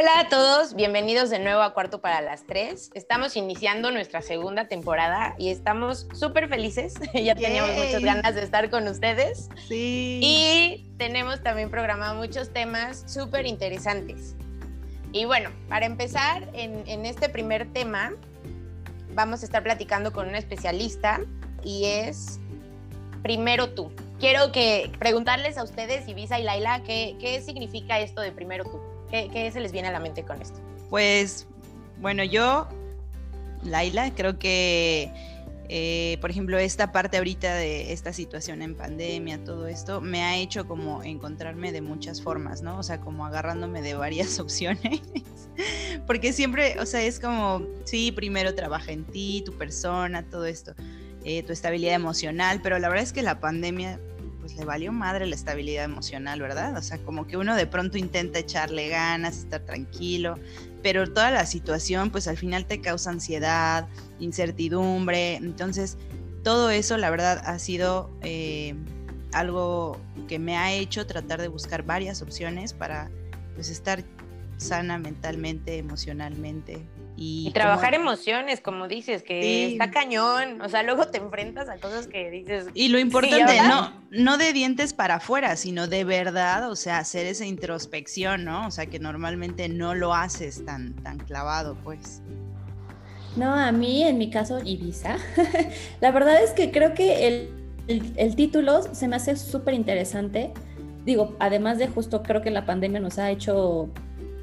Hola a todos, bienvenidos de nuevo a Cuarto para las Tres. Estamos iniciando nuestra segunda temporada y estamos súper felices. ya teníamos muchas ganas de estar con ustedes. Sí. Y tenemos también programado muchos temas súper interesantes. Y bueno, para empezar, en, en este primer tema, vamos a estar platicando con un especialista y es Primero tú. Quiero que preguntarles a ustedes, Ibiza y Laila, ¿qué, qué significa esto de Primero tú? ¿Qué, se les viene a la mente con esto? Pues, bueno, yo, Laila, creo que, eh, por ejemplo, esta parte ahorita de esta situación en pandemia, todo esto, me ha hecho como encontrarme de muchas formas, ¿no? O sea, como agarrándome de varias opciones. Porque siempre, o sea, es como, sí, primero trabaja en ti, tu persona, todo esto, eh, tu estabilidad emocional, pero la verdad es que la pandemia pues le valió madre la estabilidad emocional, ¿verdad? O sea, como que uno de pronto intenta echarle ganas, estar tranquilo, pero toda la situación pues al final te causa ansiedad, incertidumbre, entonces todo eso la verdad ha sido eh, algo que me ha hecho tratar de buscar varias opciones para pues estar sana mentalmente, emocionalmente, y, trabajar emociones, como dices, que está cañón. O sea, luego te enfrentas a cosas que dices. Y lo importante, no, no de dientes para afuera, sino de verdad, o sea, hacer esa introspección, ¿no? O sea, que normalmente no lo haces tan, tan clavado, pues. No, a mí, en mi caso, Ibiza, la verdad es que creo que el, el título se me hace súper interesante. Digo, además de justo creo que la pandemia nos ha hecho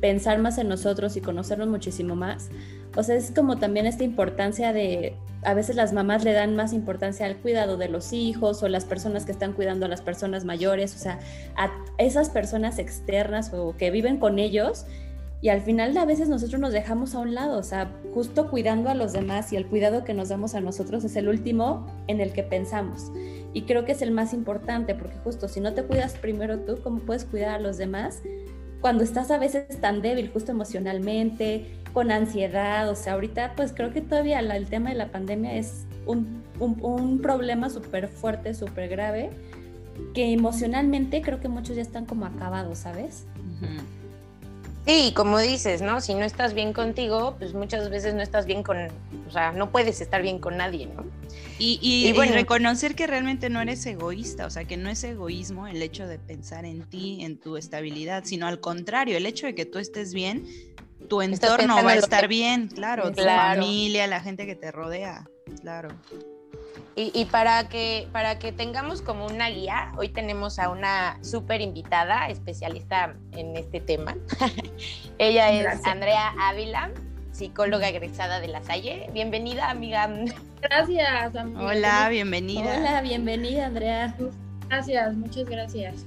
pensar más en nosotros y conocernos muchísimo más. O sea, es como también esta importancia de, a veces las mamás le dan más importancia al cuidado de los hijos o las personas que están cuidando a las personas mayores, o sea, a esas personas externas o que viven con ellos. Y al final a veces nosotros nos dejamos a un lado, o sea, justo cuidando a los demás y el cuidado que nos damos a nosotros es el último en el que pensamos. Y creo que es el más importante, porque justo si no te cuidas primero tú, ¿cómo puedes cuidar a los demás? Cuando estás a veces tan débil, justo emocionalmente, con ansiedad, o sea, ahorita pues creo que todavía el tema de la pandemia es un, un, problema súper fuerte, súper grave, que emocionalmente creo que muchos ya están como acabados, ¿sabes? Sí, como dices, ¿no? Si no estás bien contigo, pues muchas veces no estás bien con, o sea, no puedes estar bien con nadie, ¿no? Y, bueno, reconocer que realmente no eres egoísta, o sea, que no es egoísmo el hecho de pensar en ti, en tu estabilidad, sino al contrario, el hecho de que tú estés bien, tu entorno va a estar bien, claro, tu familia, la gente que te rodea, claro. Y, para, que, para que tengamos como una guía, hoy tenemos a una súper invitada, especialista en este tema. Ella es Andrea Ávila, psicóloga egresada de La Salle. Bienvenida, amiga. Gracias, amiga. Hola, bienvenida. Hola, bienvenida, Andrea. Gracias, muchas gracias.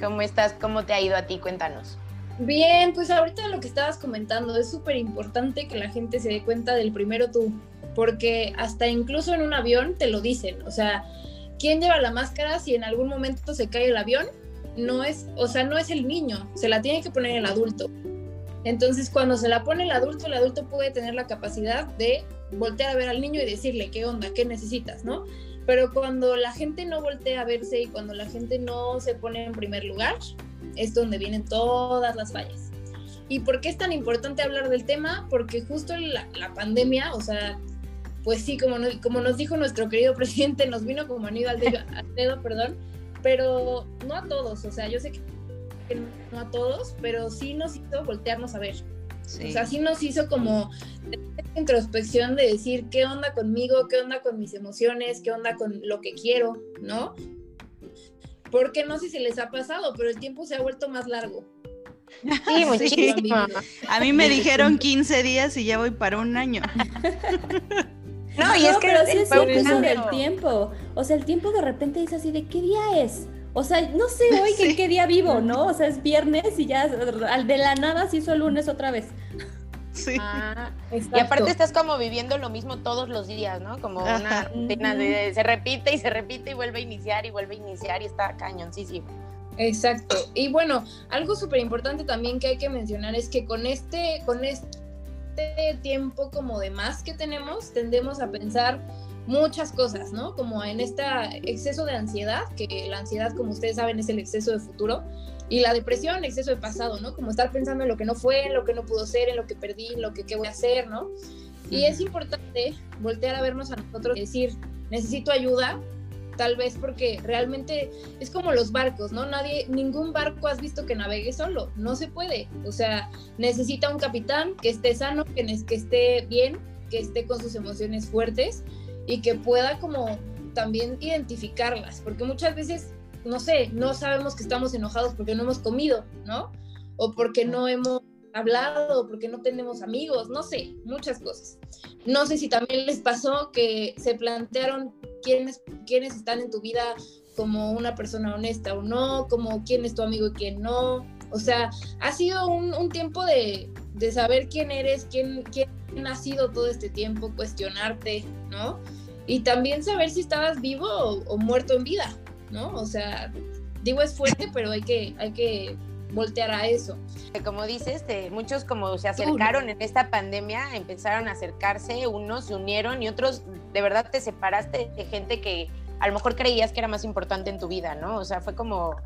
¿Cómo estás? ¿Cómo te ha ido a ti? Cuéntanos. Bien, pues ahorita lo que estabas comentando es súper importante que la gente se dé cuenta del primero tú, porque hasta incluso en un avión te lo dicen, o sea, ¿quién lleva la máscara si en algún momento se cae el avión? No es, o sea, no es el niño, se la tiene que poner el adulto. Entonces, cuando se la pone el adulto, el adulto puede tener la capacidad de voltear a ver al niño y decirle, ¿qué onda? ¿Qué necesitas? ¿No? Pero cuando la gente no voltea a verse y cuando la gente no se pone en primer lugar, es donde vienen todas las fallas. ¿Y por qué es tan importante hablar del tema? Porque justo la, la pandemia, o sea, pues sí, como, como nos dijo nuestro querido presidente, nos vino como anillo al dedo, al dedo, perdón, pero no a todos, o sea, yo sé que no a todos, pero sí nos hizo voltearnos a ver. O sea, sí nos hizo como introspección de decir qué onda conmigo, qué onda con mis emociones, qué onda con lo que quiero, ¿no? Porque no sé si les ha pasado, pero el tiempo se ha vuelto más largo. Sí, muchísimo. A mí me dijeron 15 días y ya voy para un año. No, y es que pero sí es cierto del tiempo. O sea, el tiempo de repente es así de qué día es. O sea, no sé hoy en qué día vivo, ¿no? O sea, es viernes y ya al de la nada se hizo el lunes otra vez. Sí. Ah, y aparte estás como viviendo lo mismo todos los días, ¿no? Como una rutina de se repite y se repite y vuelve a iniciar y vuelve a iniciar y está cañoncísimo. Exacto. Y bueno, algo súper importante también que hay que mencionar es que con este, con este tiempo como de más que tenemos, tendemos a pensar muchas cosas, ¿no? Como en este exceso de ansiedad, que la ansiedad, como ustedes saben, es el exceso de futuro, y la depresión, exceso de pasado, ¿no? Como estar pensando en lo que no fue, en lo que no pudo ser, en lo que perdí, en lo que qué voy a hacer, ¿no? Y es importante voltear a vernos a nosotros y decir, necesito ayuda, tal vez porque realmente es como los barcos, ¿no? Nadie, ningún barco has visto que navegue solo, no se puede. O sea, necesita un capitán que esté sano, que, que esté bien, que esté con sus emociones fuertes y que pueda como también identificarlas, porque muchas veces, no sé, no sabemos que estamos enojados porque no hemos comido, ¿no? O porque no hemos hablado, porque no tenemos amigos, no sé, muchas cosas. No sé si también les pasó que se plantearon quiénes, quiénes están en tu vida como una persona honesta o no, como quién es tu amigo y quién no. O sea, ha sido un, tiempo de, saber quién eres, quién, quién ha sido todo este tiempo, cuestionarte, ¿no? Y también saber si estabas vivo o, o muerto en vida, ¿no? O sea, digo es fuerte, pero hay que, hay que voltear a eso. Como dices, muchos como se acercaron en esta pandemia, empezaron a acercarse, unos se unieron y otros de verdad te separaste de gente que a lo mejor creías que era más importante en tu vida, ¿no? O sea, fue como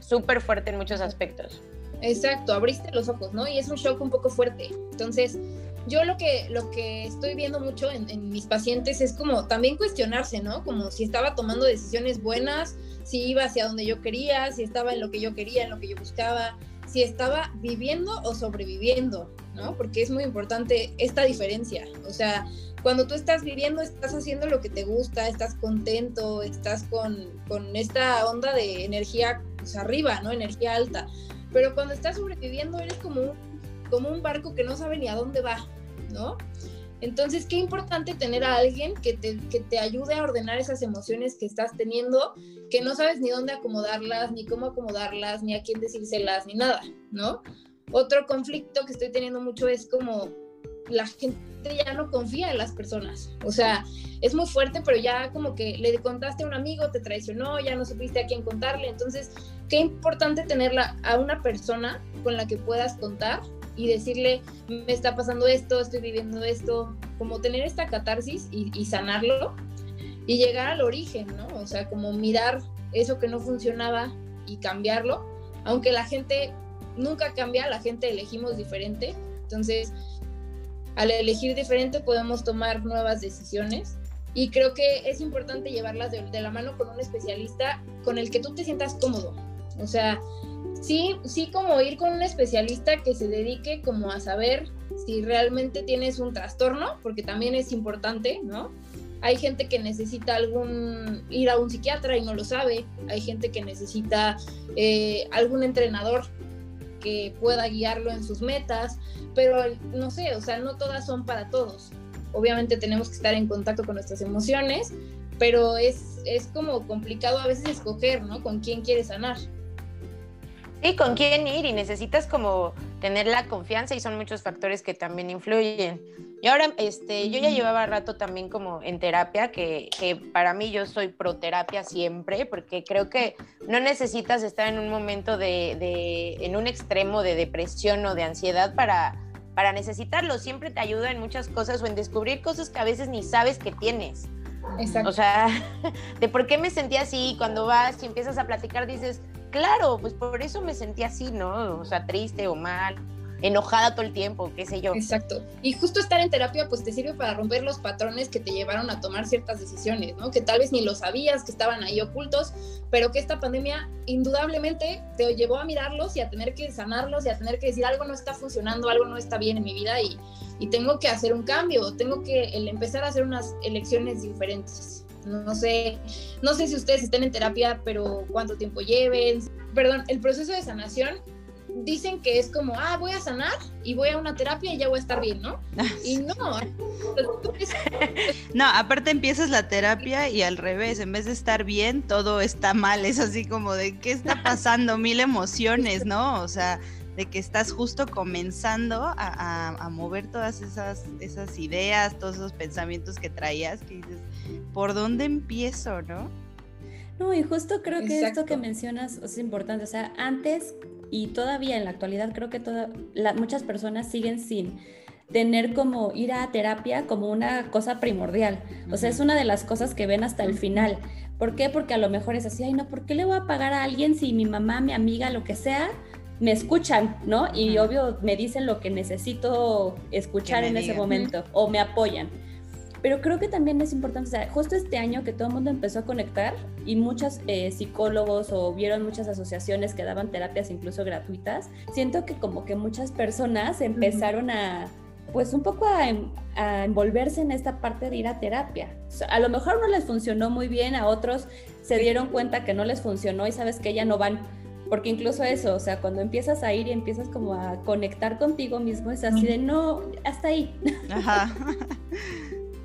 súper fuerte en muchos aspectos. Exacto, abriste los ojos, ¿no? Y es un shock un poco fuerte. Entonces, yo lo que, lo que estoy viendo mucho en, mis pacientes es como también cuestionarse, ¿no? Como si estaba tomando decisiones buenas, si iba hacia donde yo quería, si estaba en lo que yo quería, en lo que yo buscaba, si estaba viviendo o sobreviviendo, ¿no? Porque es muy importante esta diferencia. O sea, cuando tú estás viviendo, estás haciendo lo que te gusta, estás contento, estás con, con esta onda de energía pues, arriba, ¿no? Energía alta. Pero cuando estás sobreviviendo, eres como un, como un barco que no sabe ni a dónde va, ¿no? Entonces, qué importante tener a alguien que te, que te ayude a ordenar esas emociones que estás teniendo, que no sabes ni dónde acomodarlas, ni cómo acomodarlas, ni a quién decírselas, ni nada, ¿no? Otro conflicto que estoy teniendo mucho es como la gente ya no confía en las personas. O sea, es muy fuerte, pero ya como que le contaste a un amigo, te traicionó, ya no supiste a quién contarle. Entonces, qué importante tenerla a una persona con la que puedas contar y decirle, me está pasando esto, estoy viviendo esto, como tener esta catarsis y, sanarlo y llegar al origen, ¿no? O sea, como mirar eso que no funcionaba y cambiarlo, aunque la gente nunca cambia, la gente elegimos diferente, entonces al elegir diferente podemos tomar nuevas decisiones y creo que es importante llevarlas de, de la mano con un especialista con el que tú te sientas cómodo, o sea, sí, sí como ir con un especialista que se dedique como a saber si realmente tienes un trastorno, porque también es importante, ¿no? Hay gente que necesita algún ir a un psiquiatra y no lo sabe. Hay gente que necesita eh, algún entrenador que pueda guiarlo en sus metas, pero no sé, o sea, no todas son para todos. Obviamente tenemos que estar en contacto con nuestras emociones, pero es, es como complicado a veces escoger, ¿no? Con quién quieres sanar. Sí, con quién ir y necesitas como tener la confianza y son muchos factores que también influyen. Y ahora, este, yo ya llevaba rato también como en terapia, que, que para mí yo soy pro terapia siempre, porque creo que no necesitas estar en un momento de, de, en un extremo de depresión o de ansiedad para, para necesitarlo. Siempre te ayuda en muchas cosas o en descubrir cosas que a veces ni sabes que tienes. Exacto. O sea, de por qué me sentía así, cuando vas y empiezas a platicar dices, claro, pues por eso me sentí así, ¿no? O sea, triste o mal, enojada todo el tiempo, qué sé yo. Exacto. Y justo estar en terapia pues te sirve para romper los patrones que te llevaron a tomar ciertas decisiones, ¿no? Que tal vez ni lo sabías, que estaban ahí ocultos, pero que esta pandemia indudablemente te llevó a mirarlos y a tener que sanarlos y a tener que decir algo no está funcionando, algo no está bien en mi vida y, y tengo que hacer un cambio, tengo que empezar a hacer unas elecciones diferentes. No sé, no sé si ustedes estén en terapia, pero cuánto tiempo lleven. Perdón, el proceso de sanación dicen que es como, ah, voy a sanar y voy a una terapia y ya voy a estar bien, ¿no? Y no. no, aparte empiezas la terapia y al revés, en vez de estar bien, todo está mal. Es así como de, ¿qué está pasando? Mil emociones, ¿no? O sea, de que estás justo comenzando a, a, mover todas esas, esas ideas, todos esos pensamientos que traías, que dices, ¿por dónde empiezo, no? No, y justo creo que esto que mencionas es importante. O sea, antes y todavía en la actualidad creo que toda, muchas personas siguen sin tener como ir a terapia como una cosa primordial. O sea, es una de las cosas que ven hasta el final. ¿Por qué? Porque a lo mejor es así, ay, no, ¿por qué le voy a pagar a alguien si mi mamá, mi amiga, lo que sea, me escuchan, ¿no? Y obvio me dicen lo que necesito escuchar en ese momento o me apoyan. Pero creo que también es importante, o sea, justo este año que todo el mundo empezó a conectar y muchos eh, psicólogos o vieron muchas asociaciones que daban terapias incluso gratuitas, siento que como que muchas personas empezaron a, pues un poco a, envolverse en esta parte de ir a terapia. a lo mejor no les funcionó muy bien, a otros se dieron cuenta que no les funcionó y sabes que ya no van. Porque incluso eso, o sea, cuando empiezas a ir y empiezas como a conectar contigo mismo, es así de no, hasta ahí. Ajá.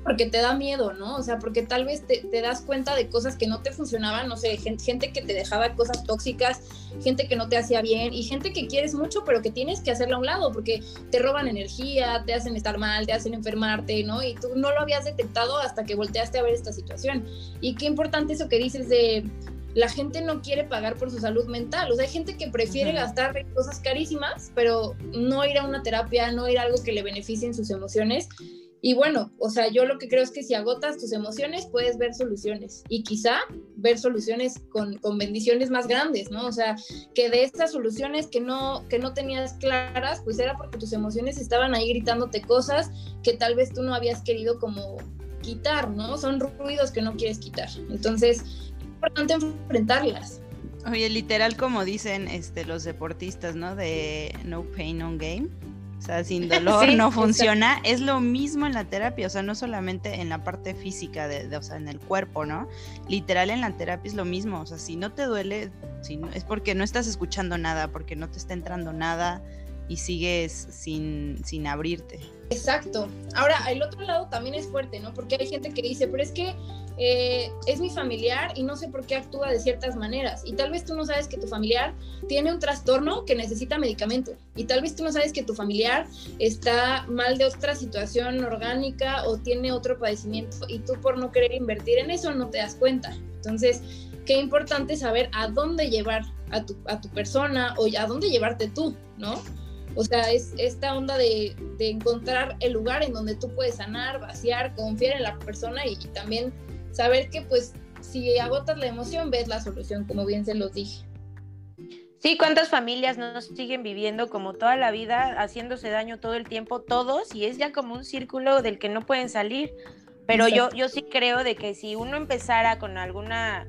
porque te da miedo, ¿no? O sea, porque tal vez te, das cuenta de cosas que no te funcionaban, no sé, gente, que te dejaba cosas tóxicas, gente que no te hacía bien y gente que quieres mucho, pero que tienes que hacerla a un lado porque te roban energía, te hacen estar mal, te hacen enfermarte, ¿no? Y tú no lo habías detectado hasta que volteaste a ver esta situación. Y qué importante eso que dices de la gente no quiere pagar por su salud mental. O sea, hay gente que prefiere gastar cosas carísimas, pero no ir a una terapia, no ir a algo que le beneficie en sus emociones. Y bueno, o sea, yo lo que creo es que si agotas tus emociones, puedes ver soluciones y quizá ver soluciones con, con, bendiciones más grandes, ¿no? O sea, que de estas soluciones que no, que no tenías claras, pues era porque tus emociones estaban ahí gritándote cosas que tal vez tú no habías querido como quitar, ¿no? Son ruidos que no quieres quitar. Entonces, es importante enfrentarlas. Oye, literal como dicen este, los deportistas, ¿no? De no pain, no game o sea, sin dolor no funciona. Es lo mismo en la terapia, o sea, no solamente en la parte física, de, o sea, en el cuerpo, ¿no? Literal en la terapia es lo mismo, o sea, si no te duele, si es porque no estás escuchando nada, porque no te está entrando nada y sigues sin, sin abrirte. Exacto. Ahora, el otro lado también es fuerte, ¿no? Porque hay gente que dice, pero es que eh, es mi familiar y no sé por qué actúa de ciertas maneras. Y tal vez tú no sabes que tu familiar tiene un trastorno que necesita medicamento. Y tal vez tú no sabes que tu familiar está mal de otra situación orgánica o tiene otro padecimiento y tú por no querer invertir en eso no te das cuenta. Entonces, qué importante saber a dónde llevar a tu, a tu persona o a dónde llevarte tú, ¿no? O sea, es esta onda de, encontrar el lugar en donde tú puedes sanar, vaciar, confiar en la persona y, también saber que pues si agotas la emoción ves la solución, como bien se los dije. Sí, cuántas familias no siguen viviendo como toda la vida, haciéndose daño todo el tiempo, todos, y es ya como un círculo del que no pueden salir. Pero yo, yo sí creo de que si uno empezara con alguna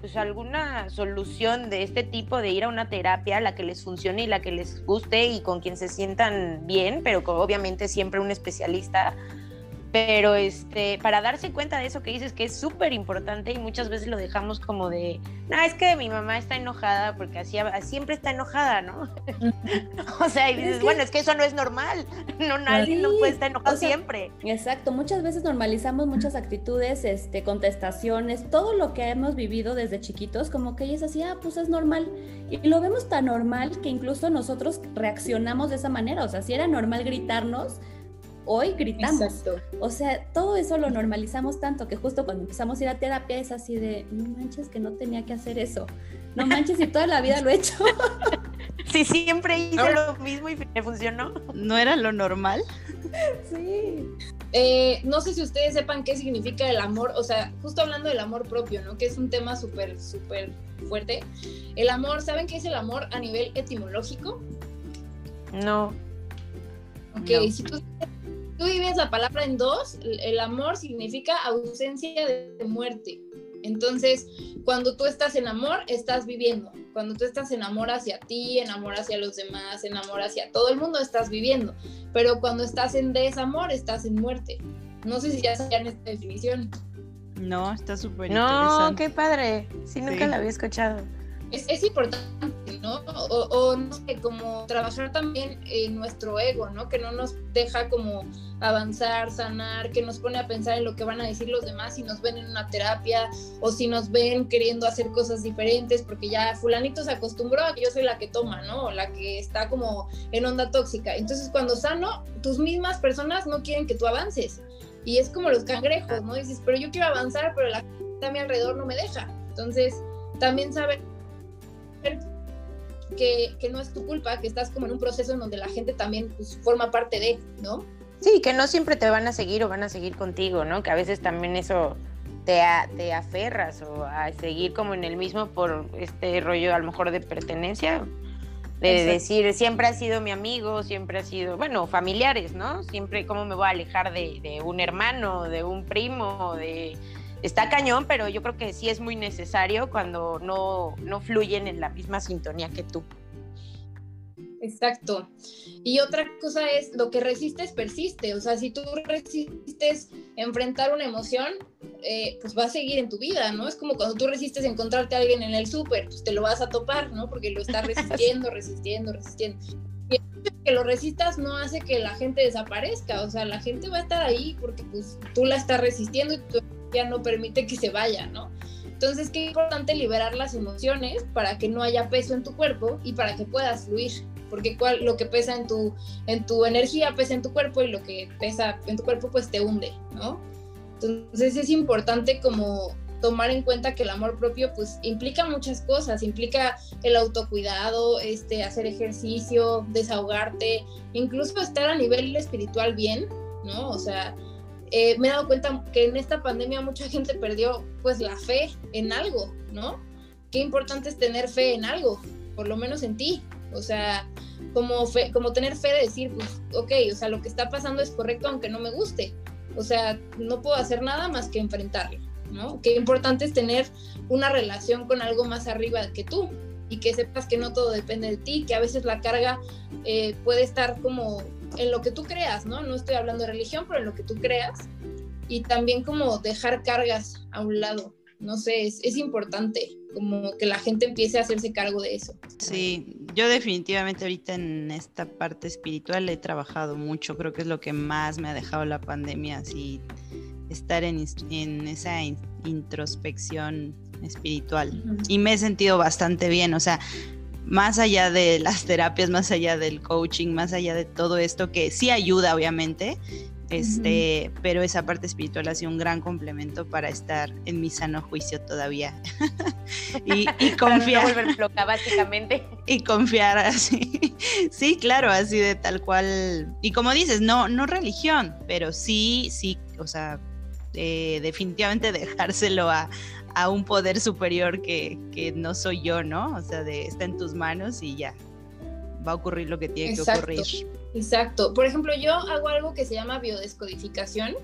pues alguna solución de este tipo de ir a una terapia, la que les funcione y la que les guste y con quien se sientan bien, pero obviamente siempre un especialista pero este, para darse cuenta de eso que dices que es súper importante y muchas veces lo dejamos como de, no, es que mi mamá está enojada porque así, siempre está enojada, ¿no? o sea, y dices, bueno, es que eso no es normal, no, nadie no puede estar enojado siempre. Exacto, muchas veces normalizamos muchas actitudes, este, contestaciones, todo lo que hemos vivido desde chiquitos, como que ella es así, ah, pues es normal. Y lo vemos tan normal que incluso nosotros reaccionamos de esa manera, o sea, si era normal gritarnos, hoy gritamos. O sea, todo eso lo normalizamos tanto que justo cuando empezamos a ir a terapia es así de, no manches que no tenía que hacer eso. No manches y toda la vida lo he hecho. Sí, siempre hice lo mismo y me funcionó. ¿No era lo normal? Sí. Eh, no sé si ustedes sepan qué significa el amor, o sea, justo hablando del amor propio, ¿no? Que es un tema súper, súper fuerte. El amor, ¿saben qué es el amor a nivel etimológico? No. Ok, si tú tú vives la palabra en dos, el amor significa ausencia de muerte. Entonces, cuando tú estás en amor, estás viviendo. Cuando tú estás en amor hacia ti, en amor hacia los demás, en amor hacia todo el mundo, estás viviendo. Pero cuando estás en desamor, estás en muerte. No sé si ya sabían esta definición. No, está súper No, qué padre. Sí, nunca la había escuchado es, importante, ¿no? O, no sé, como trabajar también en nuestro ego, ¿no? Que no nos deja como avanzar, sanar, que nos pone a pensar en lo que van a decir los demás si nos ven en una terapia o si nos ven queriendo hacer cosas diferentes, porque ya fulanito se acostumbró a que yo soy la que toma, ¿no? La que está como en onda tóxica. Entonces cuando sano, tus mismas personas no quieren que tú avances. Y es como los cangrejos, ¿no? Dices, pero yo quiero avanzar, pero la gente a mi alrededor no me deja. Entonces, también saber que, no es tu culpa, que estás como en un proceso en donde la gente también pues, forma parte de, ¿no? Sí, que no siempre te van a seguir o van a seguir contigo, ¿no? Que a veces también eso te, te aferras o a seguir como en el mismo por este rollo a lo mejor de pertenencia, de decir, siempre ha sido mi amigo, siempre ha sido, bueno, familiares, ¿no? Siempre, ¿cómo me voy a alejar de, de un hermano, de un primo, de... Está cañón, pero yo creo que sí es muy necesario cuando no, no fluyen en la misma sintonía que tú. Exacto. Y otra cosa es, lo que resistes persiste. O sea, si tú resistes enfrentar una emoción, eh, pues va a seguir en tu vida, ¿no? Es como cuando tú resistes encontrarte a alguien en el súper, pues te lo vas a topar, ¿no? Porque lo estás resistiendo, resistiendo, resistiendo. Y que lo resistas no hace que la gente desaparezca, o sea, la gente va a estar ahí porque pues tú la estás resistiendo y tu ya no permite que se vaya, ¿no? Entonces, qué importante liberar las emociones para que no haya peso en tu cuerpo y para que puedas fluir porque cual, lo que pesa en tu, en tu energía pesa en tu cuerpo y lo que pesa en tu cuerpo pues te hunde, ¿no? Entonces es importante como tomar en cuenta que el amor propio pues implica muchas cosas, implica el autocuidado, este, hacer ejercicio, desahogarte, incluso estar a nivel espiritual bien, ¿no? O sea, eh, me he dado cuenta que en esta pandemia mucha gente perdió pues la fe en algo, ¿no? Qué importante es tener fe en algo, por lo menos en ti, o sea, como, como tener fe de decir, pues, ok, o sea, lo que está pasando es correcto aunque no me guste. O sea, no puedo hacer nada más que enfrentarlo, ¿no? Qué importante es tener una relación con algo más arriba que tú y que sepas que no todo depende de ti, que a veces la carga eh, puede estar como en lo que tú creas, ¿no? No estoy hablando de religión, pero en lo que tú creas. Y también como dejar cargas a un lado, no sé, es, es importante como que la gente empiece a hacerse cargo de eso. Sí, yo definitivamente ahorita en esta parte espiritual he trabajado mucho, creo que es lo que más me ha dejado la pandemia, así estar en, en esa introspección espiritual. Y me he sentido bastante bien, o sea, más allá de las terapias, más allá del coaching, más allá de todo esto que sí ayuda obviamente, este, pero esa parte espiritual ha sido un gran complemento para estar en mi sano juicio todavía. y, confiar. básicamente. Y confiar así. sí, claro, así de tal cual. Y como dices, no, no religión, pero sí, sí, o sea, eh, definitivamente dejárselo a, a, un poder superior que, que, no soy yo, ¿no? O sea, de está en tus manos y ya. Va a ocurrir lo que tiene que ocurrir. Exacto. Por ejemplo, yo hago algo que se llama biodescodificación,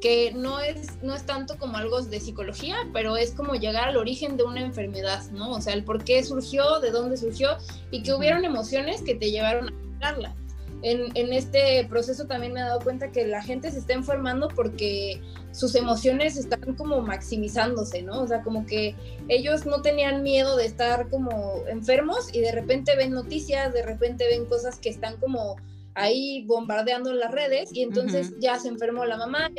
que no es, no es tanto como algo de psicología, pero es como llegar al origen de una enfermedad, ¿no? O sea, el por qué surgió, de dónde surgió y que hubieron emociones que te llevaron a curarla. En, en, este proceso también me he dado cuenta que la gente se está enfermando porque sus emociones están como maximizándose, ¿no? O sea, como que ellos no tenían miedo de estar como enfermos y de repente ven noticias, de repente ven cosas que están como ahí bombardeando las redes y entonces ya se enfermó la mamá,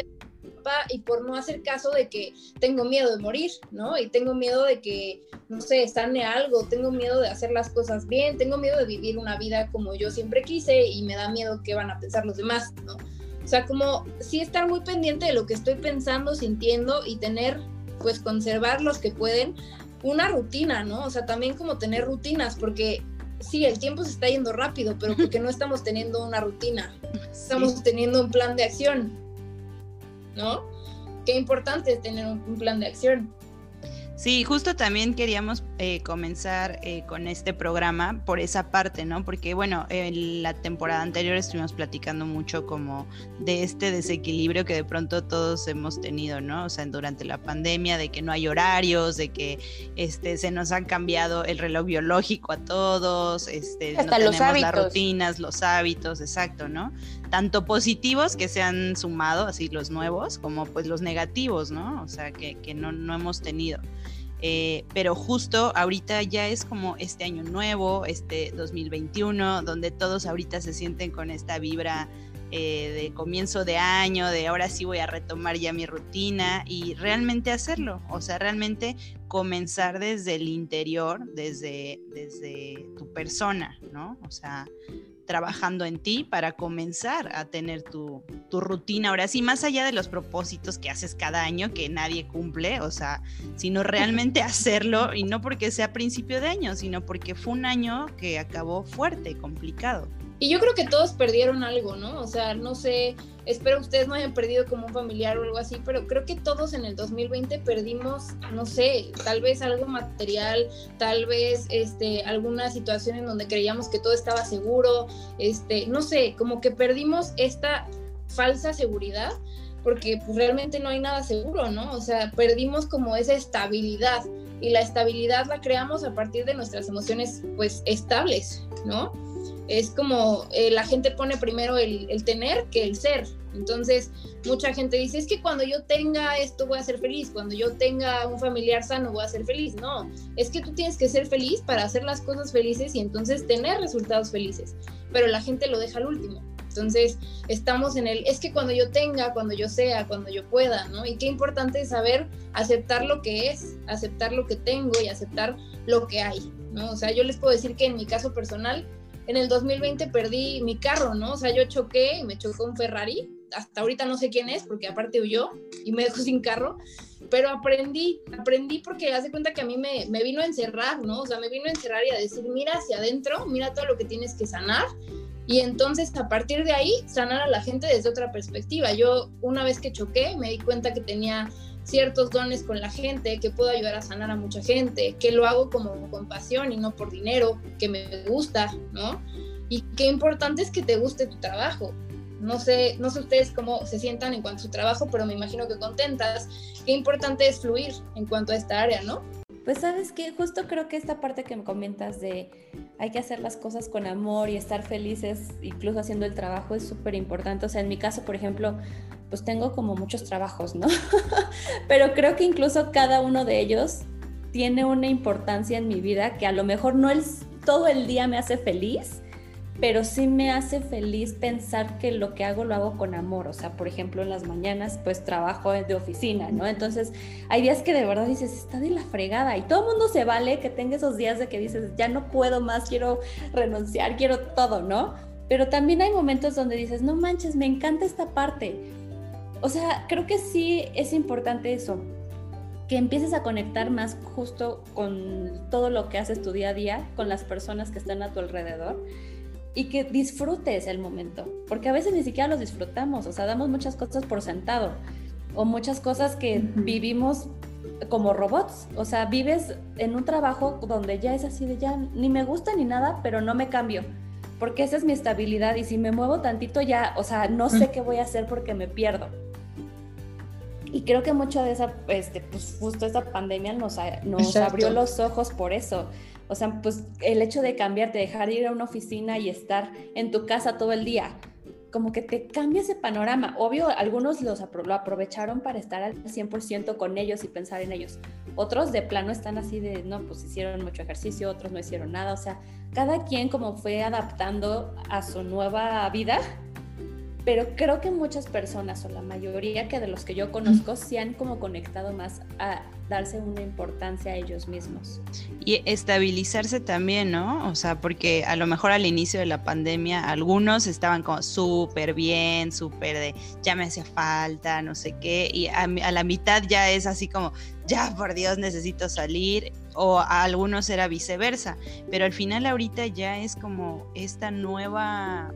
papá y por no hacer caso de que tengo miedo de morir, ¿no? Y tengo miedo de que, no sé, sane algo, tengo miedo de hacer las cosas bien, tengo miedo de vivir una vida como yo siempre quise y me da miedo qué van a pensar los demás, ¿no? O sea, como sí estar muy pendiente de lo que estoy pensando, sintiendo y tener, pues conservar los que pueden, una rutina, ¿no? O sea, también como tener rutinas, porque sí, el tiempo se está yendo rápido, pero porque no estamos teniendo una rutina, estamos teniendo un plan de acción, ¿no? Qué importante es tener un, plan de acción. Sí, justo también queríamos eh, comenzar eh, con este programa por esa parte, ¿no? Porque bueno, en la temporada anterior estuvimos platicando mucho como de este desequilibrio que de pronto todos hemos tenido, ¿no? O sea, durante la pandemia, de que no hay horarios, de que este, se nos han cambiado el reloj biológico a todos, este, Hasta no los tenemos las rutinas, los hábitos, exacto, ¿no? Tanto positivos que se han sumado, así los nuevos, como pues los negativos, ¿no? O sea, que, que no, no hemos tenido. Eh, pero justo ahorita ya es como este año nuevo, este 2021, donde todos ahorita se sienten con esta vibra eh, de comienzo de año, de ahora sí voy a retomar ya mi rutina y realmente hacerlo, o sea, realmente comenzar desde el interior, desde, desde tu persona, ¿no? O sea, trabajando en ti para comenzar a tener tu, rutina. Ahora sí, más allá de los propósitos que haces cada año que nadie cumple, o sea, sino realmente hacerlo y no porque sea principio de año, sino porque fue un año que acabó fuerte, complicado. Y yo creo que todos perdieron algo, ¿no? O sea, no sé, espero ustedes no hayan perdido como un familiar o algo así, pero creo que todos en el 2020 perdimos, no sé, tal vez algo material, tal vez este, alguna situación en donde creíamos que todo estaba seguro, este, no sé, como que perdimos esta falsa seguridad porque pues, realmente no hay nada seguro, ¿no? O sea, perdimos como esa estabilidad y la estabilidad la creamos a partir de nuestras emociones pues estables, ¿no? Es como eh, la gente pone primero el, el, tener que el ser. Entonces, mucha gente dice, es que cuando yo tenga esto voy a ser feliz, cuando yo tenga un familiar sano voy a ser feliz. No, es que tú tienes que ser feliz para hacer las cosas felices y entonces tener resultados felices. Pero la gente lo deja al último. Entonces, estamos en el, es que cuando yo tenga, cuando yo sea, cuando yo pueda, ¿no? Y qué importante es saber aceptar lo que es, aceptar lo que tengo y aceptar lo que hay, ¿no? O sea, yo les puedo decir que en mi caso personal, en el 2020 perdí mi carro, ¿no? O sea, yo choqué y me chocó un Ferrari, hasta ahorita no sé quién es, porque aparte huyó y me dejó sin carro, pero aprendí, aprendí porque hace cuenta que a mí me, me vino a encerrar, ¿no? O sea, me vino a encerrar y a decir, mira hacia adentro, mira todo lo que tienes que sanar y entonces a partir de ahí sanar a la gente desde otra perspectiva. Yo una vez que choqué me di cuenta que tenía ciertos dones con la gente, que puedo ayudar a sanar a mucha gente, que lo hago como con pasión y no por dinero, que me gusta, ¿no? Y qué importante es que te guste tu trabajo. No sé, no sé ustedes cómo se sientan en cuanto a su trabajo, pero me imagino que contentas. Qué importante es fluir en cuanto a esta área, ¿no? Pues sabes que justo creo que esta parte que me comentas de hay que hacer las cosas con amor y estar felices, incluso haciendo el trabajo, es súper importante. O sea, en mi caso, por ejemplo, pues tengo como muchos trabajos, ¿no? Pero creo que incluso cada uno de ellos tiene una importancia en mi vida que a lo mejor no es todo el día me hace feliz, pero sí me hace feliz pensar que lo que hago lo hago con amor. O sea, por ejemplo, en las mañanas pues trabajo de oficina, ¿no? Entonces hay días que de verdad dices, está de la fregada y todo mundo se vale que tenga esos días de que dices, ya no puedo más, quiero renunciar, quiero todo, ¿no? Pero también hay momentos donde dices, no manches, me encanta esta parte. O sea, creo que sí es importante eso, que empieces a conectar más justo con todo lo que haces tu día a día, con las personas que están a tu alrededor y que disfrutes el momento, porque a veces ni siquiera los disfrutamos, o sea, damos muchas cosas por sentado o muchas cosas que vivimos como robots, o sea, vives en un trabajo donde ya es así de ya ni me gusta ni nada, pero no me cambio, porque esa es mi estabilidad y si me muevo tantito ya, o sea, no sé qué voy a hacer porque me pierdo. Y creo que mucho de esa, este, pues justo esta pandemia nos, nos abrió los ojos por eso. O sea, pues el hecho de cambiarte, dejar de ir a una oficina y estar en tu casa todo el día, como que te cambia ese panorama. Obvio, algunos los lo aprovecharon para estar al 100% con ellos y pensar en ellos. Otros de plano están así de, no, pues hicieron mucho ejercicio, otros no hicieron nada. O sea, cada quien como fue adaptando a su nueva vida pero creo que muchas personas o la mayoría que de los que yo conozco se han como conectado más a darse una importancia a ellos mismos. Y estabilizarse también, ¿no? O sea, porque a lo mejor al inicio de la pandemia algunos estaban como súper bien, súper de ya me hacía falta, no sé qué, y a, a, la mitad ya es así como, ya por Dios necesito salir, o a algunos era viceversa, pero al final ahorita ya es como esta nueva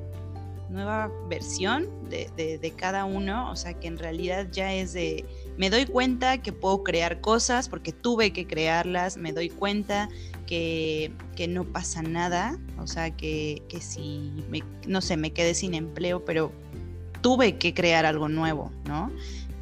nueva versión de, de, cada uno, o sea que en realidad ya es de, me doy cuenta que puedo crear cosas porque tuve que crearlas, me doy cuenta que, que no pasa nada, o sea que, que si, no sé, me quedé sin empleo, pero tuve que crear algo nuevo, ¿no?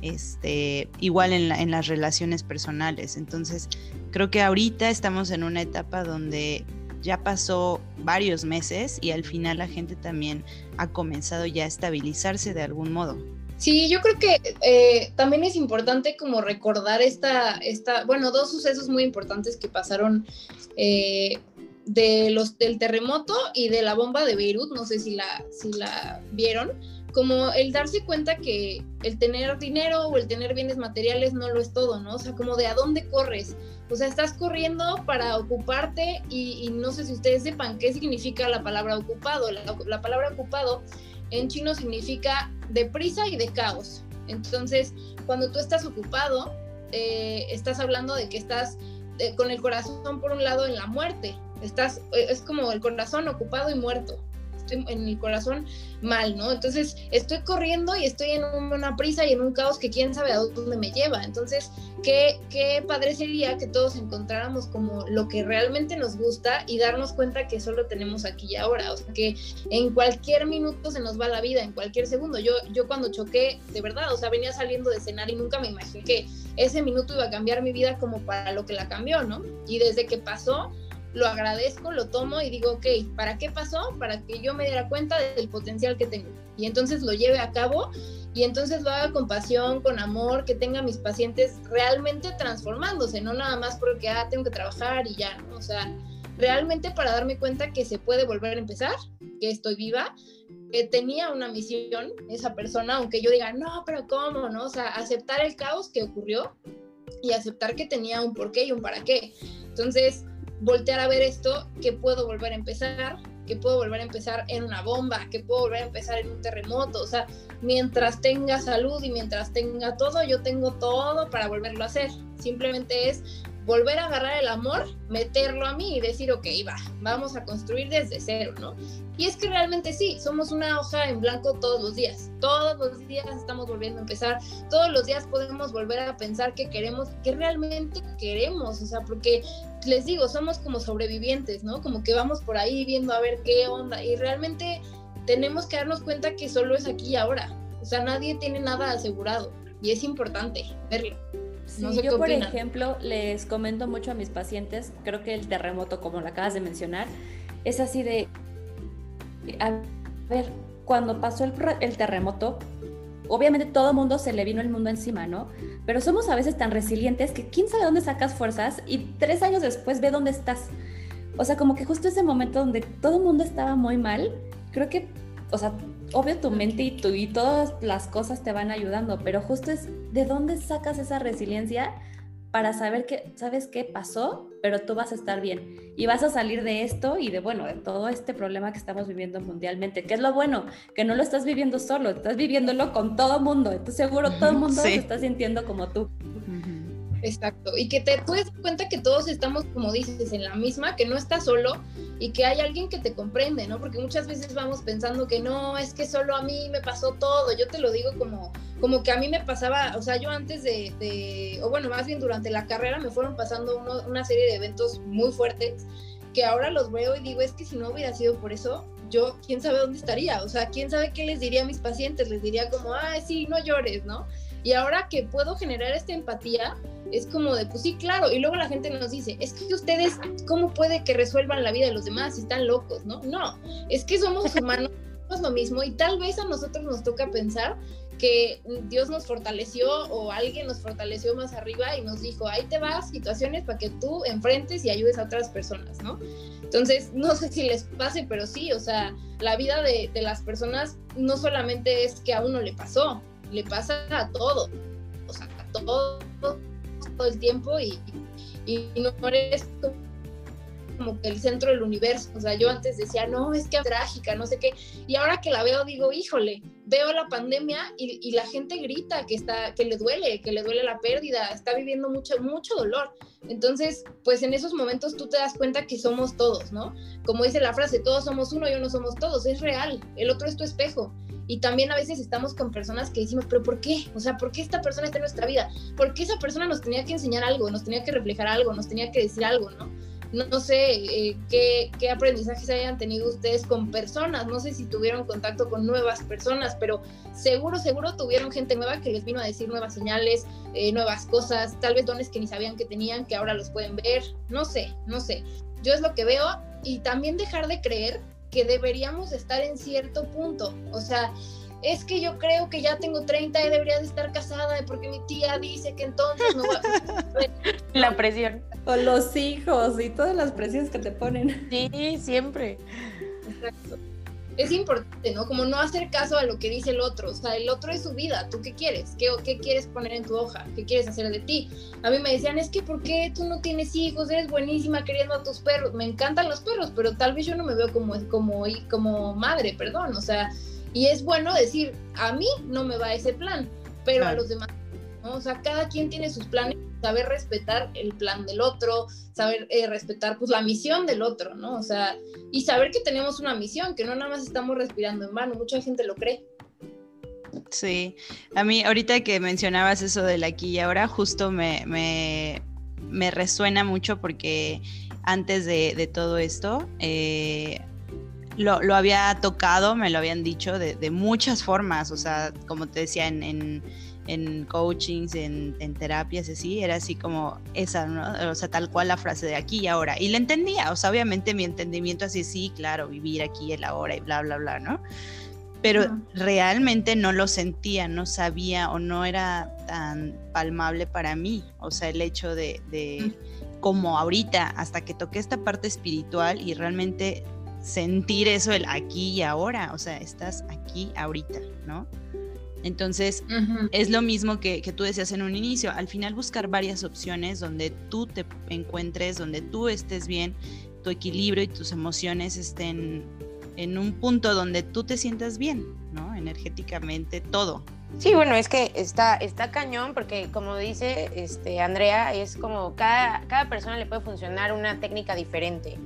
Este, igual en, en las relaciones personales. Entonces, creo que ahorita estamos en una etapa donde ya pasó varios meses y al final la gente también ha comenzado ya a estabilizarse de algún modo. Sí, yo creo que eh, también es importante como recordar esta, esta, bueno, dos sucesos muy importantes que pasaron eh, de los, del terremoto y de la bomba de Beirut, no sé si la, si la vieron, como el darse cuenta que el tener dinero o el tener bienes materiales no lo es todo, ¿no? O sea, como de a dónde corres. O sea, estás corriendo para ocuparte y, no sé si ustedes sepan qué significa la palabra ocupado. La, palabra ocupado en chino significa deprisa y de caos. Entonces, cuando tú estás ocupado, eh, estás hablando de que estás eh, con el corazón por un lado en la muerte. Estás, eh, es como el corazón ocupado y muerto estoy en el corazón mal, ¿no? Entonces estoy corriendo y estoy en una prisa y en un caos que quién sabe a dónde me lleva. Entonces, qué, qué padre sería que todos encontráramos como lo que realmente nos gusta y darnos cuenta que solo tenemos aquí y ahora, o sea, que en cualquier minuto se nos va la vida, en cualquier segundo. Yo, yo cuando choqué, de verdad, o sea, venía saliendo de cenar y nunca me imaginé que ese minuto iba a cambiar mi vida como para lo que la cambió, ¿no? Y desde que pasó, lo agradezco, lo tomo y digo, ok, ¿para qué pasó? Para que yo me diera cuenta del potencial que tengo. Y entonces lo lleve a cabo y entonces lo haga con pasión, con amor, que tenga mis pacientes realmente transformándose, no nada más porque, ah, tengo que trabajar y ya, ¿no? O sea, realmente para darme cuenta que se puede volver a empezar, que estoy viva, que tenía una misión esa persona, aunque yo diga, no, pero ¿cómo? ¿No? O sea, aceptar el caos que ocurrió y aceptar que tenía un porqué y un para qué. Entonces, voltear a ver esto, que puedo volver a empezar, que puedo volver a empezar en una bomba, que puedo volver a empezar en un terremoto. O sea, mientras tenga salud y mientras tenga todo, yo tengo todo para volverlo a hacer. Simplemente es volver a agarrar el amor, meterlo a mí y decir, ok, va, vamos a construir desde cero, ¿no? Y es que realmente sí, somos una hoja en blanco todos los días, todos los días estamos volviendo a empezar, todos los días podemos volver a pensar que queremos, que realmente queremos, o sea, porque les digo, somos como sobrevivientes, ¿no? Como que vamos por ahí viendo a ver qué onda. Y realmente tenemos que darnos cuenta que solo es aquí y ahora, o sea, nadie tiene nada asegurado. Y es importante verlo yo, por ejemplo, les comento mucho a mis pacientes, creo que el terremoto, como lo acabas de mencionar, es así de, a ver, cuando pasó el, el terremoto, obviamente todo el mundo se le vino el mundo encima, ¿no? Pero somos a veces tan resilientes que quién sabe dónde sacas fuerzas y tres años después ve dónde estás. O sea, como que justo ese momento donde todo el mundo estaba muy mal, creo que, o sea, obvio tu mente y, tu, y todas las cosas te van ayudando, pero justo es de dónde sacas esa resiliencia para saber que, ¿sabes qué pasó? Pero tú vas a estar bien y vas a salir de esto y de, bueno, de todo este problema que estamos viviendo mundialmente, que es lo bueno, que no lo estás viviendo solo, estás viviéndolo con todo mundo, entonces seguro todo el mundo se está sintiendo como tú. Exacto, y que te puedes dar cuenta que todos estamos, como dices, en la misma, que no estás solo y que hay alguien que te comprende, ¿no? Porque muchas veces vamos pensando que no, es que solo a mí me pasó todo, yo te lo digo como, como que a mí me pasaba, o sea, yo antes de, o bueno, más bien durante la carrera me fueron pasando una serie de eventos muy fuertes que ahora los veo y digo, es que si no hubiera sido por eso, yo, quién sabe dónde estaría, o sea, quién sabe qué les diría a mis pacientes, les diría como, ay, sí, no llores, ¿no? Y ahora que puedo generar esta empatía, es como de, pues sí, claro. Y luego la gente nos dice, es que ustedes, ¿cómo puede que resuelvan la vida de los demás si están locos? No, no, es que somos humanos, es lo mismo y tal vez a nosotros nos toca pensar que Dios nos fortaleció o alguien nos fortaleció más arriba y nos dijo, ahí te vas, situaciones para que tú enfrentes y ayudes a otras personas, ¿no? Entonces, no sé si les pase, pero sí, o sea, la vida de, de las personas no solamente es que a uno le pasó, le pasa a todo, o sea, a todo todo el tiempo y, y no eres como que el centro del universo. O sea, yo antes decía, no, es que es trágica, no sé qué. Y ahora que la veo, digo, híjole, veo la pandemia y, la gente grita que, está, que le duele, que le duele la pérdida, está viviendo mucho, mucho dolor. Entonces, pues en esos momentos tú te das cuenta que somos todos, ¿no? Como dice la frase, todos somos uno y uno somos todos. Es real, el otro es tu espejo. Y también a veces estamos con personas que decimos, pero ¿por qué? O sea, ¿por qué esta persona está en nuestra vida? ¿Por qué esa persona nos tenía que enseñar algo, nos tenía que reflejar algo, nos tenía que decir algo, ¿no? No, sé eh, qué, qué, aprendizajes hayan tenido ustedes con personas, no sé si tuvieron contacto con nuevas personas, pero seguro, seguro tuvieron gente nueva que les vino a decir nuevas señales, eh, nuevas cosas, tal vez dones que ni sabían que tenían, que ahora los pueden ver, no sé, no sé. Yo es lo que veo y también dejar de creer que deberíamos estar en cierto punto. O sea, es que yo creo que ya tengo 30 y debería de estar casada porque mi tía dice que entonces no va La presión. O los hijos y todas las presiones que te ponen. Sí, siempre. Exacto es importante, ¿no? Como no hacer caso a lo que dice el otro. O sea, el otro es su vida. ¿Tú qué quieres? ¿Qué, qué quieres poner en tu hoja? ¿Qué quieres hacer de ti? A mí me decían, es que ¿por qué tú no tienes hijos? Eres buenísima queriendo a tus perros. Me encantan los perros, pero tal vez yo no me veo como, como, como madre, perdón. O sea, y es bueno decir, a mí no me va ese plan, pero a los demás ¿no? O sea, cada quien tiene sus planes, saber respetar el plan del otro, saber eh, respetar pues la misión del otro, ¿no? O sea, y saber que tenemos una misión, que no nada más estamos respirando en vano, mucha gente lo cree. Sí, a mí ahorita que mencionabas eso del aquí y ahora, justo me, me, me resuena mucho porque antes de, todo esto, eh, lo, había tocado, me lo habían dicho de, muchas formas, o sea, como te decía, en, en, coachings, en, en, terapias, así, era así como esa, ¿no? O sea, tal cual la frase de aquí y ahora. Y la entendía, o sea, obviamente mi entendimiento así, sí, claro, vivir aquí y el ahora y bla, bla, bla, ¿no? Pero realmente no lo sentía, no sabía o no era tan palmable para mí, o sea, el hecho de, de como ahorita, hasta que toqué esta parte espiritual y realmente sentir eso el aquí y ahora, o sea, estás aquí ahorita, ¿no? Entonces, es lo mismo que, que, tú decías en un inicio, al final buscar varias opciones donde tú te encuentres, donde tú estés bien, tu equilibrio y tus emociones estén en un punto donde tú te sientas bien, ¿no? Energéticamente, todo. Sí, bueno, es que está, está cañón porque como dice este, Andrea, es como cada, cada persona le puede funcionar una técnica diferente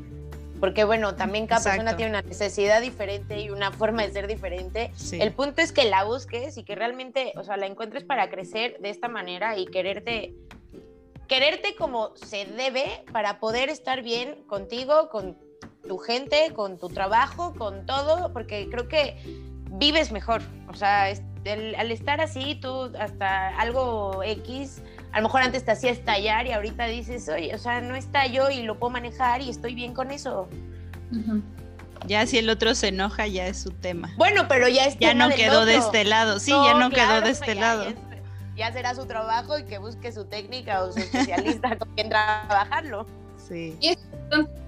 porque bueno, también cada persona tiene una necesidad diferente y una forma de ser diferente. El punto es que la busques y que realmente, o sea, la encuentres para crecer de esta manera y quererte quererte como se debe para poder estar bien contigo, con tu gente, con tu trabajo, con todo, porque creo que vives mejor. O sea, al estar así, tú hasta algo X a lo mejor antes te hacía estallar y ahorita dices, oye, o sea, no estallo y lo puedo manejar y estoy bien con eso. Ya si el otro se enoja, ya es su tema. Bueno, pero ya es Ya no quedó de este lado, sí, ya no quedó de este lado. Ya, será su trabajo y que busque su técnica o su especialista con quien trabajarlo. Sí. Y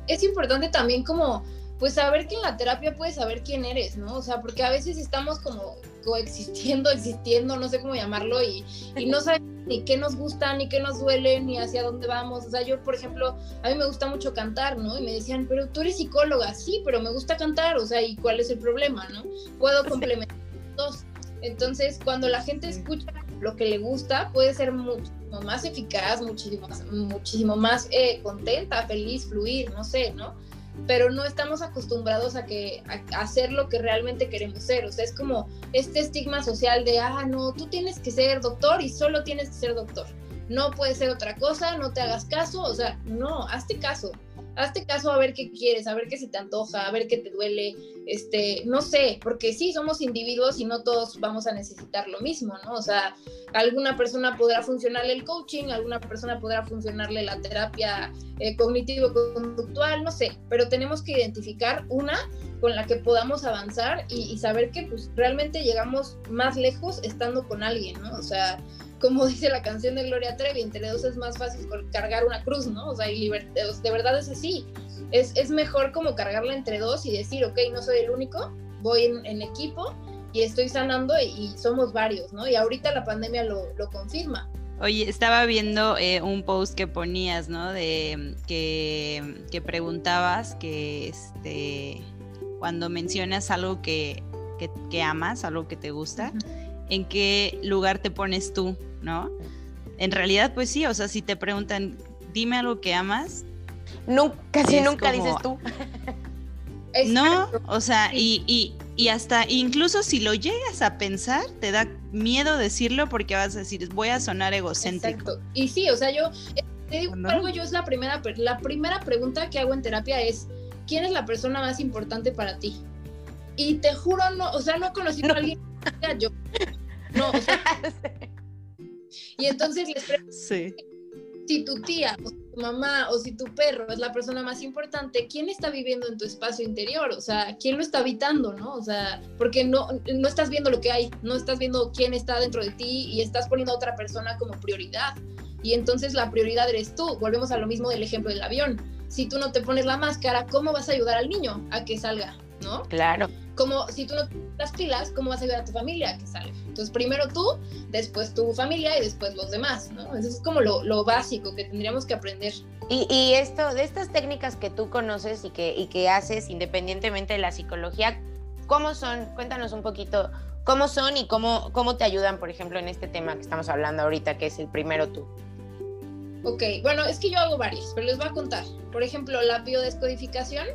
es importante también como pues saber que en la terapia puedes saber quién eres, ¿no? O sea, porque a veces estamos como coexistiendo, existiendo, no sé cómo llamarlo, y, no sabemos ni qué nos gusta, ni qué nos duele, ni hacia dónde vamos. O sea, yo, por ejemplo, a mí me gusta mucho cantar, ¿no? Y me decían, pero tú eres psicóloga, sí, pero me gusta cantar, o sea, ¿y cuál es el problema, no? Puedo complementar dos. Entonces, cuando la gente escucha lo que le gusta, puede ser muchísimo más eficaz, muchísimo, muchísimo más eh, contenta, feliz, fluir, no sé, ¿no? Pero no estamos acostumbrados a, que, a, hacer lo que realmente queremos ser. O sea, es como este estigma social de, ah, no, tú tienes que ser doctor y solo tienes que ser doctor. No puede ser otra cosa, no te hagas caso. O sea, no, hazte caso hazte caso a ver qué quieres, a ver qué se te antoja, a ver qué te duele, este, no sé, porque sí, somos individuos y no todos vamos a necesitar lo mismo, ¿no? O sea, alguna persona podrá funcionarle el coaching, alguna persona podrá funcionarle la terapia eh, cognitivo-conductual, no sé, pero tenemos que identificar una con la que podamos avanzar y, y saber que pues realmente llegamos más lejos estando con alguien, ¿no? O sea, como dice la canción de Gloria Trevi, entre dos es más fácil cargar una cruz, ¿no? O sea, de verdad es así. Es, es, mejor como cargarla entre dos y decir, ok, no soy el único, voy en, equipo y estoy sanando y, somos varios, ¿no? Y ahorita la pandemia lo, lo confirma. Oye, estaba viendo eh, un post que ponías, ¿no? De que, que preguntabas que este cuando mencionas algo que, que, que amas, algo que te gusta, ¿en qué lugar te pones tú ¿no? En realidad, pues sí, o sea, si te preguntan, dime algo que amas. Nunca, casi nunca dices tú. no, o sea, y, hasta incluso si lo llegas a pensar, te da miedo decirlo porque vas a decir, voy a sonar egocéntrico. Exacto. Y sí, o sea, yo eh, te digo algo, yo es la primera, la primera pregunta que hago en terapia es, ¿quién es la persona más importante para ti? Y te juro, no, o sea, no he conocido a alguien yo. No, o sea, Y entonces les pregunto, si tu tía o mamá o si tu perro es la persona más importante, ¿quién está viviendo en tu espacio interior? O sea, ¿quién lo está habitando, no? O sea, porque no, no estás viendo lo que hay, no estás viendo quién está dentro de ti y estás poniendo a otra persona como prioridad. Y entonces la prioridad eres tú. Volvemos a lo mismo del ejemplo del avión. Si tú no te pones la máscara, ¿cómo vas a ayudar al niño a que salga? ¿No? Claro como si tú no las pilas, ¿cómo vas a ayudar a tu familia que salga? Entonces, primero tú, después tu familia y después los demás, ¿no? Eso es como lo, básico que tendríamos que aprender. Y, esto, de estas técnicas que tú conoces y que, y que haces independientemente de la psicología, ¿cómo son? Cuéntanos un poquito ¿Cómo son y cómo, cómo te ayudan, por ejemplo, en este tema que estamos hablando ahorita, que es el primero tú? Ok, bueno, es que yo hago varios, pero les voy a contar. Por ejemplo, la biodescodificación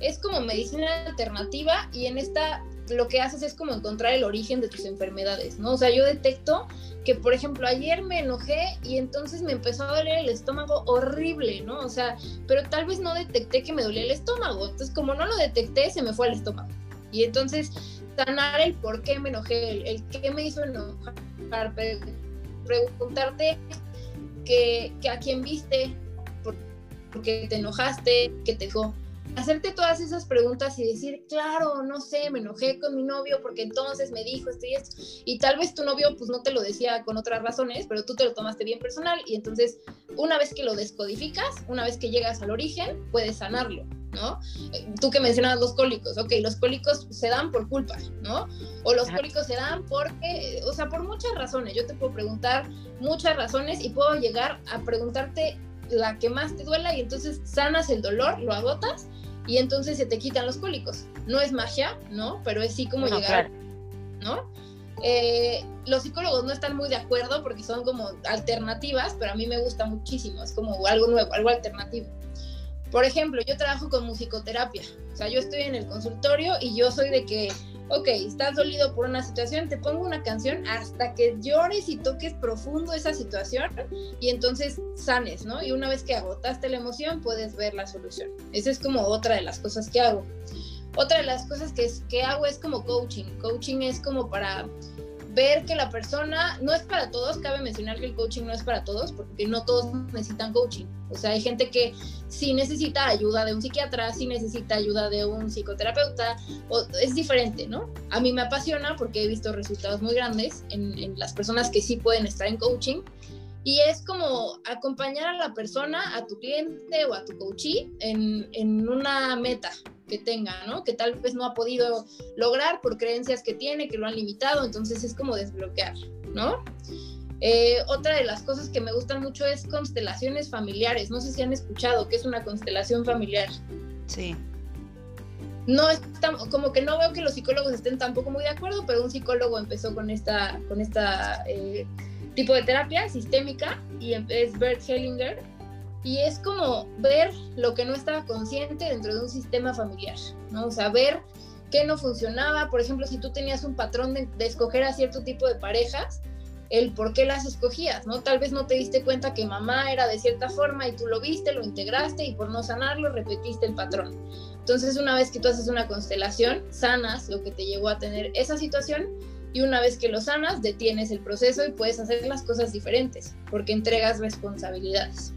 es como medicina alternativa y en esta lo que haces es como encontrar el origen de tus enfermedades, ¿no? O sea, yo detecto que, por ejemplo, ayer me enojé y entonces me empezó a doler el estómago horrible, ¿no? O sea, pero tal vez no detecté que me dolía el estómago. Entonces, como no lo detecté, se me fue al estómago. Y entonces, sanar el por qué me enojé, el, el qué me hizo enojar, preguntarte que, que a quién viste, porque te enojaste, que te dejó hacerte todas esas preguntas y decir, claro, no sé, me enojé con mi novio porque entonces me dijo esto y esto. Y tal vez tu novio pues no te lo decía con otras razones, pero tú te lo tomaste bien personal y entonces una vez que lo descodificas, una vez que llegas al origen, puedes sanarlo, ¿no? Tú que mencionabas los cólicos, ok, los cólicos se dan por culpa, ¿no? O los cólicos se dan porque, o sea, por muchas razones. Yo te puedo preguntar muchas razones y puedo llegar a preguntarte la que más te duela y entonces sanas el dolor, lo agotas y entonces se te quitan los cólicos. No es magia, ¿no? Pero es sí como llegar, ¿no? Eh, los psicólogos no están muy de acuerdo porque son como alternativas, pero a mí me gusta muchísimo, es como algo nuevo, algo alternativo. Por ejemplo, yo trabajo con musicoterapia, o sea, yo estoy en el consultorio y yo soy de que ok, estás dolido por una situación, te pongo una canción hasta que llores y toques profundo esa situación y entonces sanes, ¿no? Y una vez que agotaste la emoción, puedes ver la solución. Esa es como otra de las cosas que hago. Otra de las cosas que, que hago es como coaching. Coaching es como para ver que la persona no es para todos, cabe mencionar que el coaching no es para todos, porque no todos necesitan coaching. O sea, hay gente que sí necesita ayuda de un psiquiatra, sí necesita ayuda de un psicoterapeuta, es diferente, ¿no? A mí me apasiona porque he visto resultados muy grandes en, en las personas que sí pueden estar en coaching. Y es como acompañar a la persona, a tu cliente o a tu coachee en, en una meta, que tenga, ¿no? Que tal vez no ha podido lograr por creencias que tiene, que lo han limitado, entonces es como desbloquear, ¿no? Eh, otra de las cosas que me gustan mucho es constelaciones familiares. No sé si han escuchado qué es una constelación familiar. Sí. No está, como que no veo que los psicólogos estén tampoco muy de acuerdo, pero un psicólogo empezó con esta, con esta eh, tipo de terapia sistémica y es Bert Hellinger y es como ver lo que no estaba consciente dentro de un sistema familiar, ¿no? O sea, ver qué no funcionaba, por ejemplo, si tú tenías un patrón de, escoger a cierto tipo de parejas, el por qué las escogías, ¿no? Tal vez no te diste cuenta que mamá era de cierta forma y tú lo viste, lo integraste y por no sanarlo repetiste el patrón. Entonces, una vez que tú haces una constelación, sanas lo que te llevó a tener esa situación y una vez que lo sanas, detienes el proceso y puedes hacer las cosas diferentes porque entregas responsabilidades.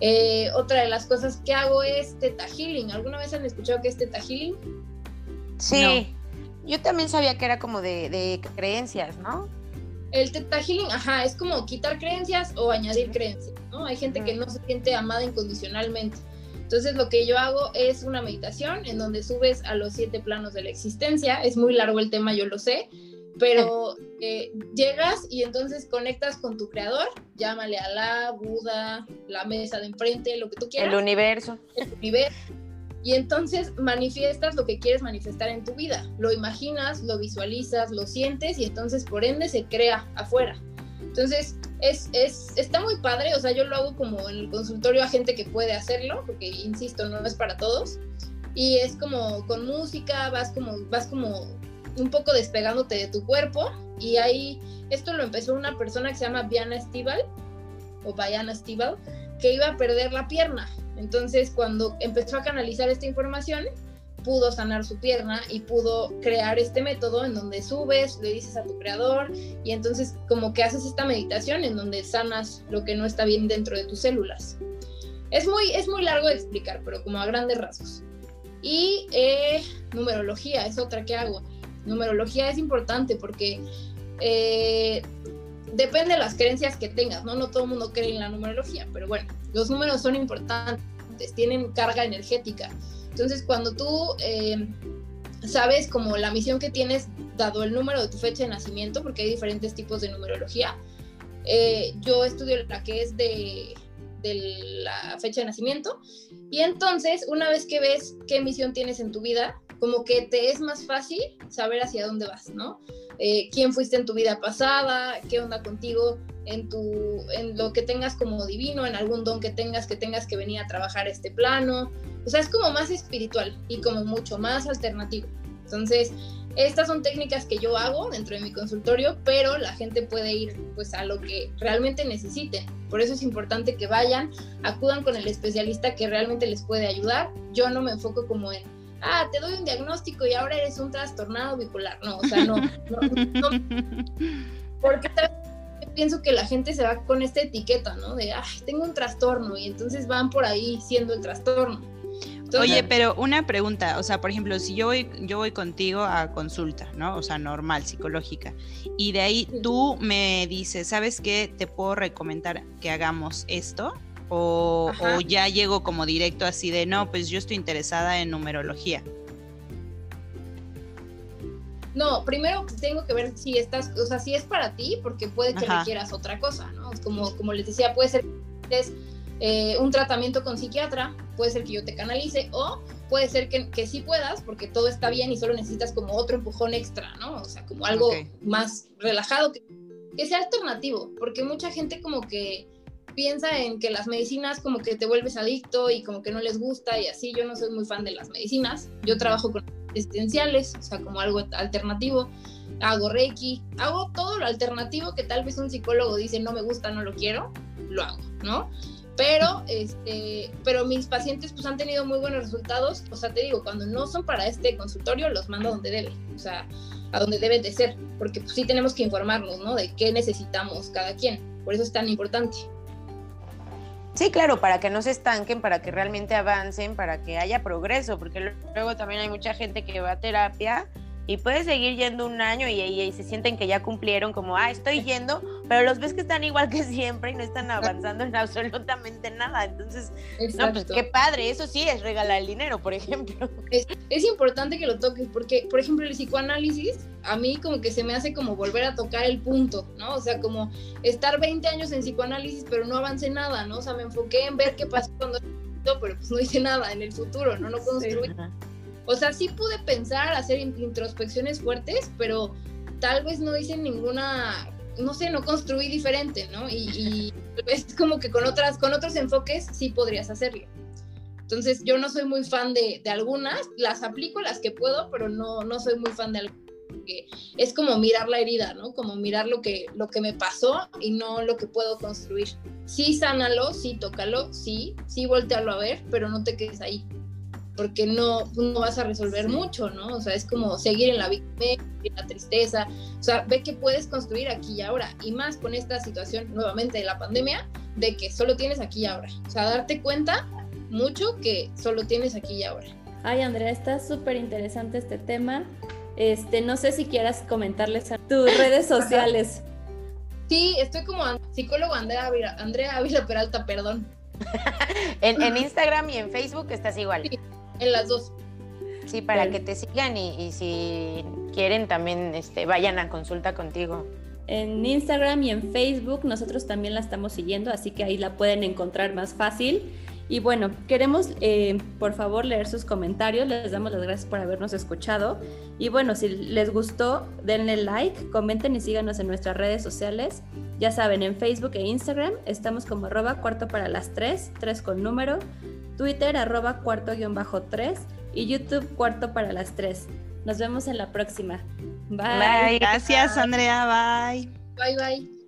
Eh, otra de las cosas que hago es teta healing. ¿Alguna vez han escuchado qué es teta healing? Sí, yo también sabía que era como de, creencias, ¿no? El teta healing, ajá, es como quitar creencias o añadir creencias, ¿no? Hay gente que no se siente amada incondicionalmente. Entonces lo que yo hago es una meditación en donde subes a los siete planos de la existencia. Es muy largo el tema, yo lo sé, pero eh, llegas y entonces conectas con tu creador, llámale a la Buda, la mesa de enfrente, lo que tú quieras. El universo. El universo. Y entonces manifiestas lo que quieres manifestar en tu vida. Lo imaginas, lo visualizas, lo sientes y entonces por ende se crea afuera. Entonces es, es, está muy padre, o sea, yo lo hago como en el consultorio a gente que puede hacerlo, porque insisto, no es para todos. Y es como con música, vas como, vas como un poco despegándote de tu cuerpo y ahí esto lo empezó una persona que se llama Viana Estival o Bayana Estival que iba a perder la pierna. Entonces cuando empezó a canalizar esta información pudo sanar su pierna y pudo crear este método en donde subes, le dices a tu creador y entonces como que haces esta meditación en donde sanas lo que no está bien dentro de tus células. Es muy, es muy largo de explicar, pero como a grandes rasgos. Y eh, numerología es otra que hago numerología es importante porque eh, depende de las creencias que tengas, ¿no? No todo el mundo cree en la numerología, pero bueno, los números son importantes, tienen carga energética. Entonces, cuando tú eh, sabes como la misión que tienes dado el número de tu fecha de nacimiento, porque hay diferentes tipos de numerología, eh, yo estudio la que es de, de la fecha de nacimiento. Y entonces, una vez que ves qué misión tienes en tu vida, como que te es más fácil saber hacia dónde vas, ¿no? Eh, quién fuiste en tu vida pasada, qué onda contigo en, tu, en lo que tengas como divino, en algún don que tengas que tengas que venir a trabajar este plano. O sea, es como más espiritual y como mucho más alternativo. Entonces, estas son técnicas que yo hago dentro de mi consultorio, pero la gente puede ir pues a lo que realmente necesite. Por eso es importante que vayan, acudan con el especialista que realmente les puede ayudar. Yo no me enfoco como en, ah, te doy un diagnóstico y ahora eres un trastornado bipolar. No, o sea, no, no, no porque pienso que la gente se va con esta etiqueta, ¿no? De, ay, tengo un trastorno y entonces van por ahí siendo el trastorno. Oye, pero una pregunta, o sea, por ejemplo, si yo voy, yo voy contigo a consulta, ¿no? O sea, normal, psicológica, y de ahí tú me dices, ¿sabes qué? Te puedo recomendar que hagamos esto, o, o, ya llego como directo así de, no, pues yo estoy interesada en numerología. No, primero tengo que ver si estás, o sea, si es para ti, porque puede que requieras otra cosa, ¿no? Como, como les decía, puede ser es, eh, un tratamiento con psiquiatra, puede ser que yo te canalice, o puede ser que, que, sí puedas, porque todo está bien y solo necesitas como otro empujón extra, ¿no? O sea, como algo más relajado, que, que sea alternativo, porque mucha gente como que piensa en que las medicinas como que te vuelves adicto y como que no les gusta y así. Yo no soy muy fan de las medicinas. Yo trabajo con existenciales, o sea, como algo alternativo. Hago Reiki, hago todo lo alternativo que tal vez un psicólogo dice no me gusta, no lo quiero, lo hago, ¿no? Pero, este, pero mis pacientes pues han tenido muy buenos resultados. O sea, te digo, cuando no son para este consultorio, los mando donde debe, o sea, a donde debe de ser, porque pues, sí tenemos que informarnos, ¿no? De qué necesitamos cada quien. Por eso es tan importante. Sí, claro, para que no se estanquen, para que realmente avancen, para que haya progreso, porque luego también hay mucha gente que va a terapia y puede seguir yendo un año y, y, se sienten que ya cumplieron, como, ah, estoy yendo, pero los ves que están igual que siempre y no están avanzando en absolutamente nada. Entonces, no, pues qué padre, eso sí es regalar el dinero, por ejemplo. Es, es, importante que lo toques, porque, por ejemplo, el psicoanálisis, a mí como que se me hace como volver a tocar el punto, ¿no? O sea, como estar 20 años en psicoanálisis, pero no avancé nada, ¿no? O sea, me enfoqué en ver qué pasó cuando pero pues no hice nada en el futuro, ¿no? No construí. Sí, o sea, sí pude pensar, hacer introspecciones fuertes, pero tal vez no hice ninguna, no sé, no construí diferente, ¿no? Y, es como que con, otras, con otros enfoques sí podrías hacerlo. Entonces yo no soy muy fan de, de algunas, las aplico las que puedo, pero no, no soy muy fan de algunas. Es como mirar la herida, ¿no? Como mirar lo que, lo que me pasó y no lo que puedo construir. Sí, sánalo, sí, tócalo, sí, sí, voltealo a ver, pero no te quedes ahí porque no, no vas a resolver mucho, ¿no? O sea, es como seguir en la víctima, la tristeza, o sea, ve que puedes construir aquí y ahora, y más con esta situación nuevamente de la pandemia, de que solo tienes aquí y ahora, o sea, darte cuenta mucho que solo tienes aquí y ahora. Ay, Andrea, está súper interesante este tema. Este, no sé si quieras comentarles a tus redes sociales. Sí, estoy como psicólogo Andrea Ávila, Andrea Ávila Peralta, perdón. en, en, Instagram y en Facebook estás igual. Sí en las dos. Sí, para que te sigan y, si quieren también este, vayan a consulta contigo. En Instagram y en Facebook nosotros también la estamos siguiendo, así que ahí la pueden encontrar más fácil. Y bueno, queremos eh, por favor leer sus comentarios, les damos las gracias por habernos escuchado. Y bueno, si les gustó, denle like, comenten y síganos en nuestras redes sociales. Ya saben, en Facebook e Instagram estamos como arroba cuarto para las tres, tres con número. Twitter arroba cuarto guion bajo tres y YouTube cuarto para las tres. Nos vemos en la próxima. Bye. bye. Gracias, Andrea. Bye. Bye, bye.